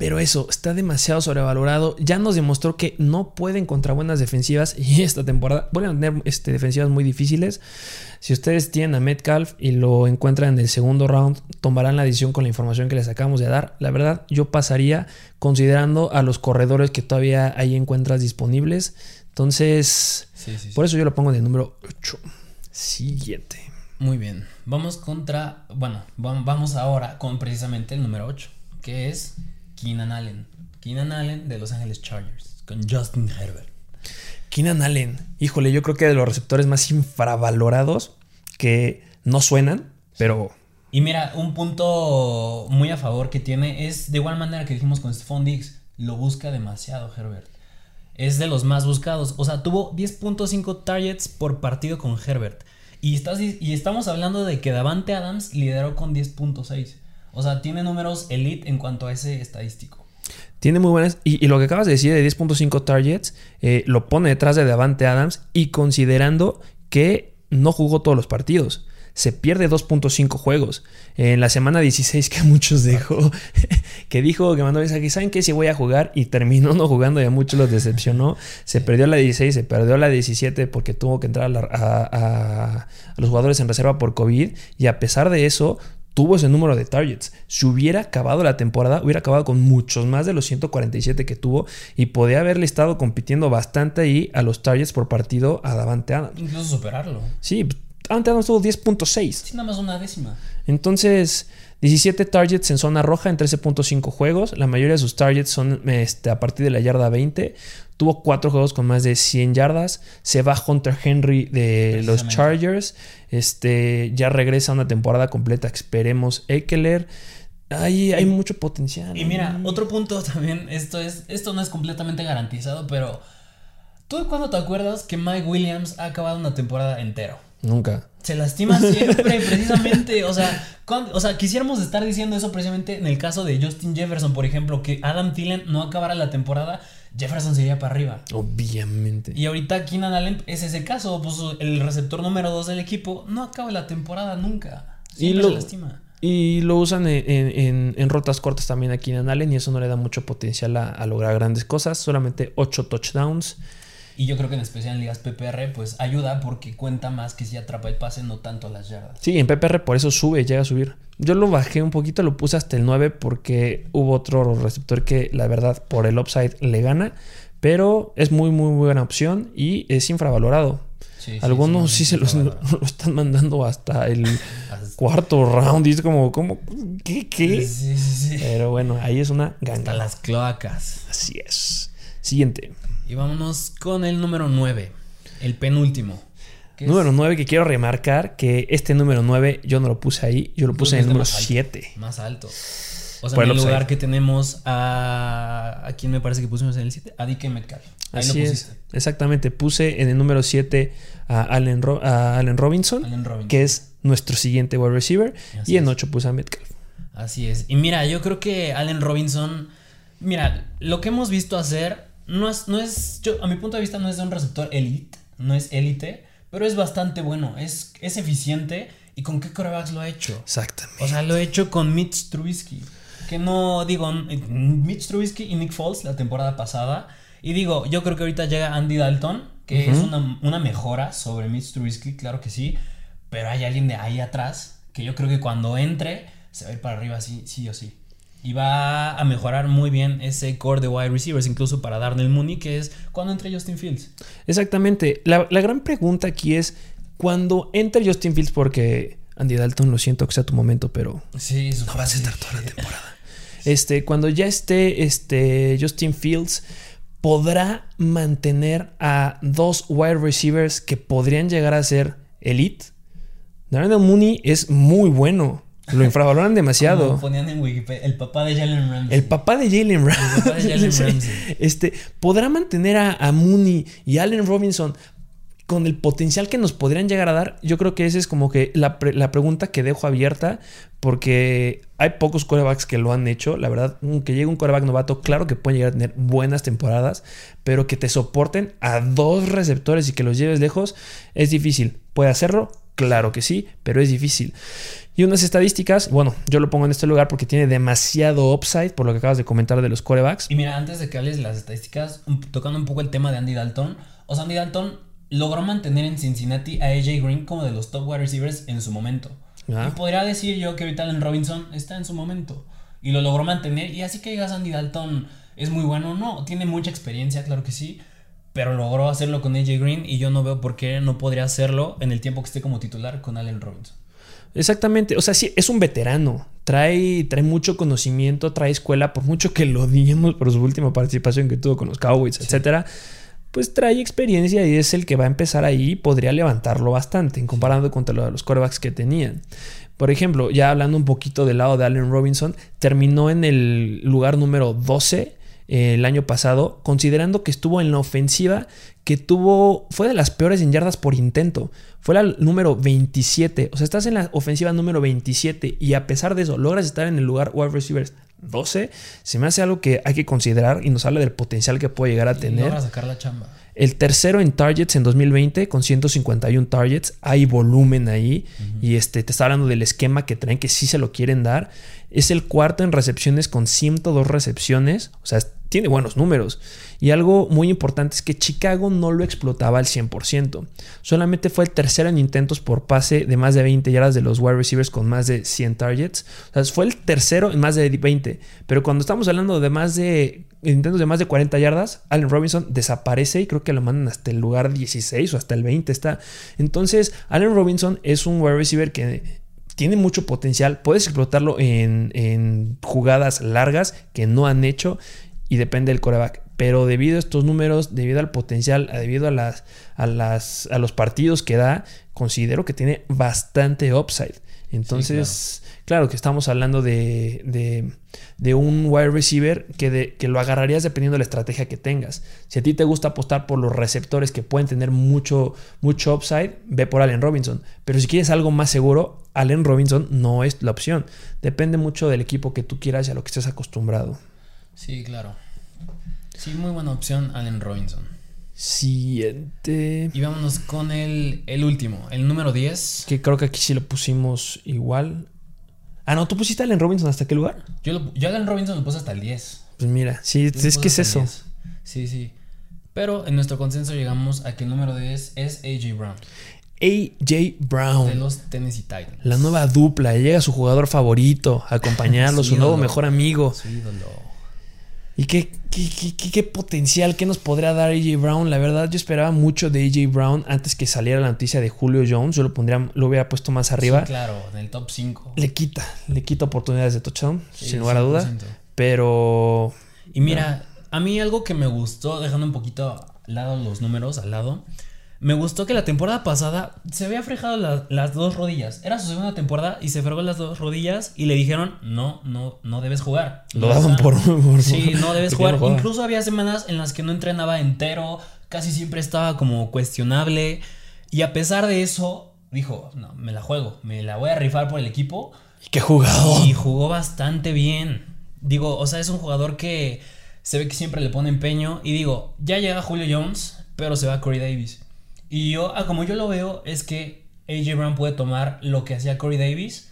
Pero eso, está demasiado sobrevalorado. Ya nos demostró que no pueden contra buenas defensivas. Y esta temporada vuelven a tener este, defensivas muy difíciles. Si ustedes tienen a Metcalf y lo encuentran en el segundo round, tomarán la decisión con la información que les acabamos de dar. La verdad, yo pasaría considerando a los corredores que todavía ahí encuentras disponibles. Entonces, por eso yo lo pongo en el número 8. Siguiente. Muy bien. Vamos contra. Bueno, vamos ahora con precisamente el número 8, que es Keenan Allen. Keenan Allen de Los Angeles Chargers con Justin Herbert. Keenan Allen, híjole, yo creo que de los receptores más infravalorados que no suenan, pero Y mira, un punto muy a favor que tiene es de igual manera que dijimos con Stephon Diggs, lo busca demasiado Herbert. Es de los más buscados. O sea, tuvo 10.5 targets por partido con Herbert. Y, estás, y estamos hablando de que Davante Adams lideró con 10.6. O sea, tiene números elite en cuanto a ese estadístico. Tiene muy buenas. Y, lo que acabas de decir de 10.5 targets, eh, lo pone detrás de Davante Adams y considerando que no jugó todos los partidos se pierde 2.5 juegos. En la semana 16 que muchos dejó, que dijo que mandó mensaje, ¿saben qué? Si voy a jugar y terminó no jugando y a muchos los decepcionó. Se perdió la 16, se perdió la 17 porque tuvo que entrar a, los jugadores en reserva por COVID y a pesar de eso tuvo ese número de targets. Si hubiera acabado la temporada, hubiera acabado con muchos más de los 147 que tuvo y podía haberle estado compitiendo bastante ahí a los targets por partido a Davante Adams. Incluso superarlo. Sí, antes Adams tuvo 10.6. Sí, nada más una décima. Entonces, 17 targets en zona roja en 13.5 juegos. La mayoría de sus targets son este, a partir de la yarda 20. Tuvo 4 juegos con más de 100 yardas. Se va Hunter Henry de los Chargers. Este, ya regresa una temporada completa. Esperemos Eckler. Hay, hay mucho potencial. Y mira, otro punto también, esto es, esto no es completamente garantizado, pero ¿tú cuándo te acuerdas que Mike Williams ha acabado una temporada entero? Nunca. Se lastima siempre, precisamente. O sea, o sea, quisiéramos estar diciendo eso precisamente en el caso de Justin Jefferson, por ejemplo, que Adam Thielen no acabara la temporada, Jefferson se iría para arriba. Obviamente. Y ahorita Keenan Allen es ese caso, pues el receptor número 2 del equipo no acaba la temporada nunca. Siempre y lo, se lastima. Y lo usan en, en, rotas cortas también a Keenan Allen y eso no le da mucho potencial a, a lograr grandes cosas. Solamente 8 touchdowns. Y yo creo que en especial en ligas PPR, pues ayuda porque cuenta más que si atrapa el pase, no tanto las yardas. Sí, en PPR por eso sube, llega a subir. Yo lo bajé un poquito, lo puse hasta el 9 porque hubo otro receptor que la verdad por el upside le gana. Pero es muy, muy buena opción y es infravalorado. Algunos sí, se los, lo, están mandando hasta el cuarto round. Y es como, ¿cómo? ¿Qué? ¿Qué? Sí, sí, Pero bueno, ahí es una ganga. Hasta las cloacas. Así es. Siguiente. Y vámonos con el número 9, el penúltimo. Número 9 que quiero remarcar que este número 9 yo no lo puse ahí, yo lo puse en el número 7. Más alto. O sea, en el lugar que tenemos a. ¿A quién me parece que pusimos en el 7? A DK Metcalf. Ahí Así lo Es. Exactamente. Puse en el número 7 a Allen, a Allen, Robinson, que es nuestro siguiente wide receiver. y en 8 puse a Metcalf. Así es. Y mira, yo creo que Allen Robinson. Mira, lo que hemos visto hacer no es, no es yo, a mi punto de vista no es de un receptor elite, no es élite, pero es bastante bueno, es, es eficiente y con qué corebacks lo ha hecho. Exactamente. O sea, lo ha hecho con Mitch Trubisky, que no digo Mitch Trubisky y Nick Foles la temporada pasada y digo, yo creo que ahorita llega Andy Dalton, que es una, una mejora sobre Mitch Trubisky, claro que sí, pero hay alguien de ahí atrás que yo creo que cuando entre se va a ir para arriba sí, sí o sí. Y va a mejorar muy bien ese core de wide receivers, incluso para Darnell Mooney, que es cuando entre Justin Fields. Exactamente. La, gran pregunta aquí es, cuando entre Justin Fields, porque Andy Dalton, lo siento que sea tu momento, pero sí, no vas a estar toda la temporada. Este, cuando ya esté este, Justin Fields, podrá mantener a dos wide receivers que podrían llegar a ser elite. Darnell Mooney es muy bueno. Lo infravaloran demasiado. ponían en Wikipedia, el papá de Jalen Ramsey. El papá de Jalen Ramsey. Este, podrá mantener a, Mooney y Allen Robinson con el potencial que nos podrían llegar a dar. Yo creo que esa es como que la, pregunta que dejo abierta. Porque hay pocos corebacks que lo han hecho. La verdad, que llegue un coreback novato, claro que pueden llegar a tener buenas temporadas. Pero que te soporten a dos receptores y que los lleves lejos es difícil. ¿Puede hacerlo? Claro que sí, pero es difícil. Y unas estadísticas, bueno, yo lo pongo en este lugar porque tiene demasiado upside por lo que acabas de comentar de los corebacks. Y mira, antes de que hables de las estadísticas, tocando un poco el tema de Andy Dalton, o sea, Andy Dalton logró mantener en Cincinnati a AJ Green como de los top wide receivers en su momento. Ah. Y podría decir yo que ahorita Allen Robinson está en su momento. Y lo logró mantener. Y así que digas Andy Dalton es muy bueno. No, tiene mucha experiencia, claro que sí. Pero logró hacerlo con AJ Green. Y yo no veo por qué no podría hacerlo en el tiempo que esté como titular con Allen Robinson. Exactamente, o sea, sí, es un veterano, trae, trae mucho conocimiento, trae escuela, por mucho que lo odiemos por su última participación que tuvo con los Cowboys, etcétera. pues trae experiencia y es el que va a empezar ahí y podría levantarlo bastante en comparando contra los corebacks que tenían. Por ejemplo, ya hablando un poquito del lado de Allen Robinson, terminó en el lugar número 12 eh, el año pasado, considerando que estuvo en la ofensiva que tuvo, fue de las peores en yardas por intento, fue la número 27, o sea, estás en la ofensiva número 27 y a pesar de eso logras estar en el lugar wide receivers 12, se me hace algo que hay que considerar y nos habla del potencial que puede llegar a tener. sacar la chamba. El tercero en targets en 2020 con 151 targets. Hay volumen ahí. Y este, te está hablando del esquema que traen que sí se lo quieren dar. Es el cuarto en recepciones con 102 recepciones. O sea, tiene buenos números. Y algo muy importante es que Chicago no lo explotaba al 100%. Solamente fue el tercero en intentos por pase de más de 20 yardas de los wide receivers con más de 100 targets. O sea, fue el tercero en más de 20. Pero cuando estamos hablando de más de intentos de más de 40 yardas, Allen Robinson desaparece y creo que lo mandan hasta el lugar 16 o hasta el 20 está. Entonces, Allen Robinson es un wide receiver que tiene mucho potencial, puedes explotarlo en, en jugadas largas que no han hecho y depende del coreback. Pero debido a estos números, debido al potencial, debido a, las, a, las, a los partidos que da, considero que tiene bastante upside. Entonces, claro. que estamos hablando de, de, un wide receiver que, de, que lo agarrarías dependiendo de la estrategia que tengas. Si a ti te gusta apostar por los receptores que pueden tener mucho, mucho upside, ve por Allen Robinson. Pero si quieres algo más seguro, Allen Robinson no es la opción. Depende mucho del equipo que tú quieras y a lo que estés acostumbrado. Sí, claro. Sí, muy buena opción, Allen Robinson. Siguiente. Y vámonos con el, el último, el número 10. Que creo que aquí sí lo pusimos igual. Ah, no, ¿tú pusiste a Allen Robinson hasta qué lugar? Yo, lo, yo Allen Robinson lo puse hasta el 10. Pues mira, sí, es que es eso. Sí, sí. Pero en nuestro consenso llegamos a que el número 10 es AJ Brown. AJ Brown. De los Tennessee Titans. La nueva dupla. Llega su jugador favorito a acompañarlo, su, nuevo mejor amigo. Su ídolo. ¿Y qué, qué, potencial que nos podría dar AJ Brown? La verdad, yo esperaba mucho de AJ Brown antes que saliera la noticia de Julio Jones. Yo lo pondría, lo hubiera puesto más arriba. Sí, claro, en el top 5. Le quita, le quita oportunidades de touchdown, sin lugar a duda. Pero. Y mira, a mí algo que me gustó, dejando un poquito al lado los números, al lado. Me gustó que la temporada pasada se había fregado las dos rodillas. Era su segunda temporada y se fregó las dos rodillas y le dijeron, no, no, no debes jugar. Lo daban por, Sí, no debes jugar. Incluso había semanas en las que no entrenaba entero, casi siempre estaba como cuestionable. Y a pesar de eso, dijo, no, me la juego, me la voy a rifar por el equipo. ¿Y qué jugado? Y jugó bastante bien. Digo, o sea, es un jugador que se ve que siempre le pone empeño. Y digo, ya llega Julio Jones, pero se va Corey Davis. Y yo, ah, como yo lo veo, es que AJ Brown puede tomar lo que hacía Corey Davis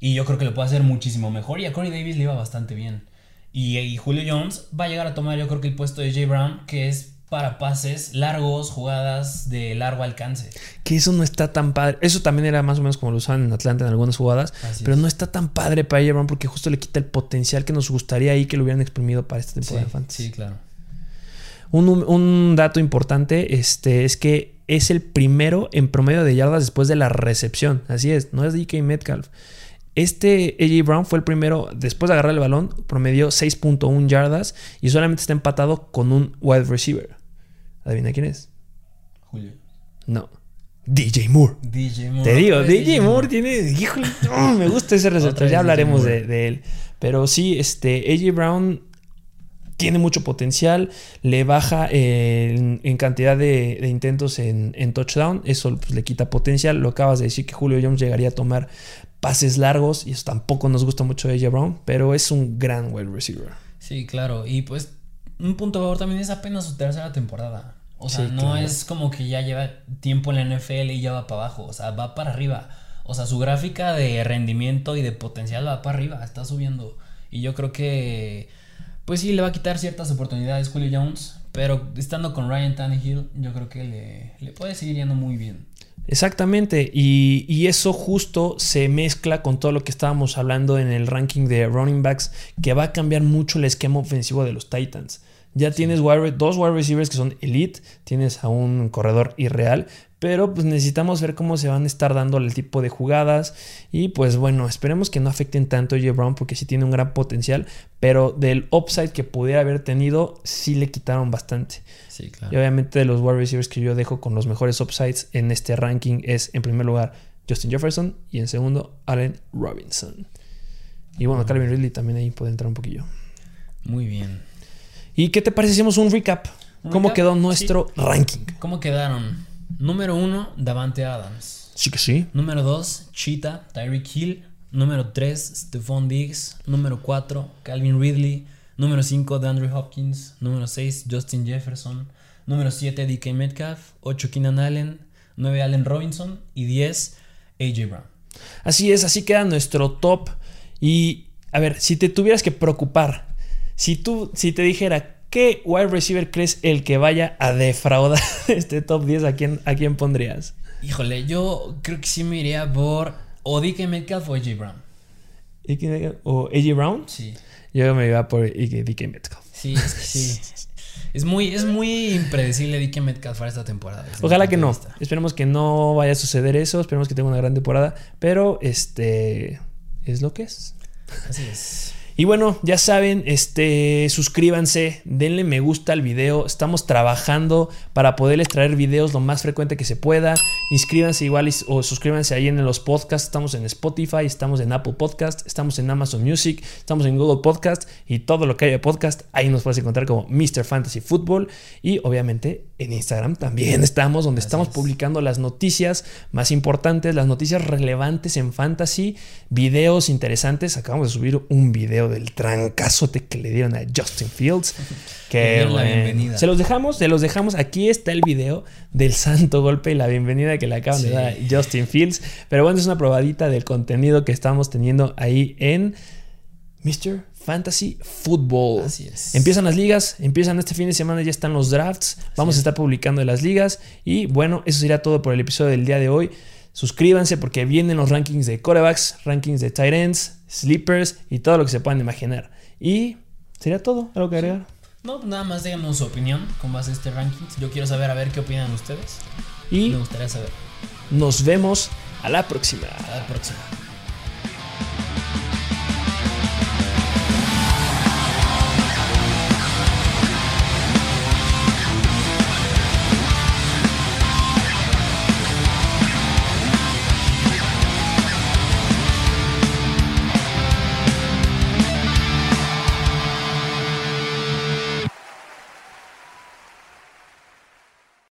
y yo creo que lo puede hacer muchísimo mejor. Y a Corey Davis le iba bastante bien. Y, Julio Jones va a llegar a tomar, yo creo que el puesto de AJ Brown, que es para pases largos, jugadas de largo alcance. Que eso no está tan padre. Eso también era más o menos como lo usaban en Atlanta en algunas jugadas. pero no está tan padre para AJ Brown porque justo le quita el potencial que nos gustaría ahí que lo hubieran exprimido para esta temporada de Fantasy. Sí, claro. Un, un, dato importante este, es que es el primero en promedio de yardas después de la recepción. Así es, no es DK Metcalf. Este AJ Brown fue el primero, después de agarrar el balón, promedió 6.1 yardas y solamente está empatado con un wide receiver. ¿Adivina quién es? Julio. No. DJ Moore. DJ Moore. Te digo, DJ, Moore, tiene. Híjole, me gusta ese receptor. Ya hablaremos de, de, él. Pero sí, este, AJ Brown tiene mucho potencial, le baja en, cantidad de, intentos en, touchdown, eso pues, le quita potencial. Lo acabas de decir que Julio Jones llegaría a tomar pases largos y eso tampoco nos gusta mucho de AJ Brown, pero es un gran wide receiver. Sí, claro, y pues un punto favor también es apenas su tercera temporada. O sea, no es como que ya lleva tiempo en la NFL y ya va para abajo, o sea, va para arriba. O sea, su gráfica de rendimiento y de potencial va para arriba, está subiendo. Y yo creo que pues sí, le va a quitar ciertas oportunidades Julio Jones, pero estando con Ryan Tannehill, yo creo que le, puede seguir yendo muy bien. Exactamente, y, eso justo se mezcla con todo lo que estábamos hablando en el ranking de running backs, que va a cambiar mucho el esquema ofensivo de los Titans. Ya tienes dos wide receivers que son elite, tienes a un corredor irreal, pero pues necesitamos ver cómo se van a estar dando el tipo de jugadas y pues bueno, esperemos que no afecten tanto a J. Brown porque sí tiene un gran potencial, pero del upside que pudiera haber tenido sí le quitaron bastante. Sí, claro. Y obviamente de los wide receivers que yo dejo con los mejores upsides en este ranking es en primer lugar Justin Jefferson y en segundo Allen Robinson. Y bueno, Calvin Ridley también ahí puede entrar un poquillo. Muy bien. ¿Y qué te parece si hacemos un recap? ¿Un ¿Cómo recap? quedó nuestro ranking? ¿Cómo quedaron? Número uno, Davante Adams. Sí que sí. Número 2, Cheetah, Tyreek Hill. Número 3, Stephon Diggs. Número 4, Calvin Ridley. Número 5, DeAndre Hopkins. Número 6, Justin Jefferson. Número 7, DK Metcalf. 8, Keenan Allen. 9, Allen Robinson. Y 10, AJ Brown. Así es, así queda nuestro top. Y a ver, si te tuvieras que preocupar, si tú, si te dijera, ¿qué wide receiver crees el que vaya a defraudar este top 10? ¿A quién, a quién pondrías? Híjole, yo creo que sí me iría por o DK Metcalf o AJ Brown. ¿Y quién- ¿O AJ Brown? Sí. Yo me iba por DK Metcalf. Sí, es que sí. Es muy, es muy impredecible DK Metcalf para esta temporada. Ojalá que no. vista. Esperemos que no vaya a suceder eso. Esperemos que tenga una gran temporada. Pero este es lo que es. Así es. Y bueno, ya saben, este, suscríbanse, denle me gusta al video. Estamos trabajando para poderles traer videos lo más frecuente que se pueda. Inscríbanse igual y- o suscríbanse ahí en los podcasts. Estamos en Spotify, estamos en Apple Podcast, estamos en Amazon Music, estamos en Google Podcast y todo lo que haya de podcast. Ahí nos puedes encontrar como Mr. Fantasy Football. Y obviamente en Instagram también estamos, donde estamos es. publicando las noticias más importantes, las noticias relevantes en fantasy, videos interesantes. Acabamos de subir un video del trancazote que le dieron a Justin Fields. Que la bienvenida. Se los dejamos, se los dejamos. Aquí está el video del santo golpe y la bienvenida que le acaban de dar a Justin Fields. Pero bueno, es una probadita del contenido que estamos teniendo ahí en Mr. Fantasy Football. Así es. Empiezan las ligas, empiezan este fin de semana, ya están los drafts. Vamos a estar publicando las ligas. Y bueno, eso sería todo por el episodio del día de hoy. Suscríbanse porque vienen los rankings de corebacks, rankings de tight ends, sleepers y todo lo que se puedan imaginar. Y sería todo, algo que agregar. No, nada más díganos su opinión con base a este ranking. Yo quiero saber a ver qué opinan ustedes. Y Me gustaría saber. nos vemos a la próxima. Hasta la próxima.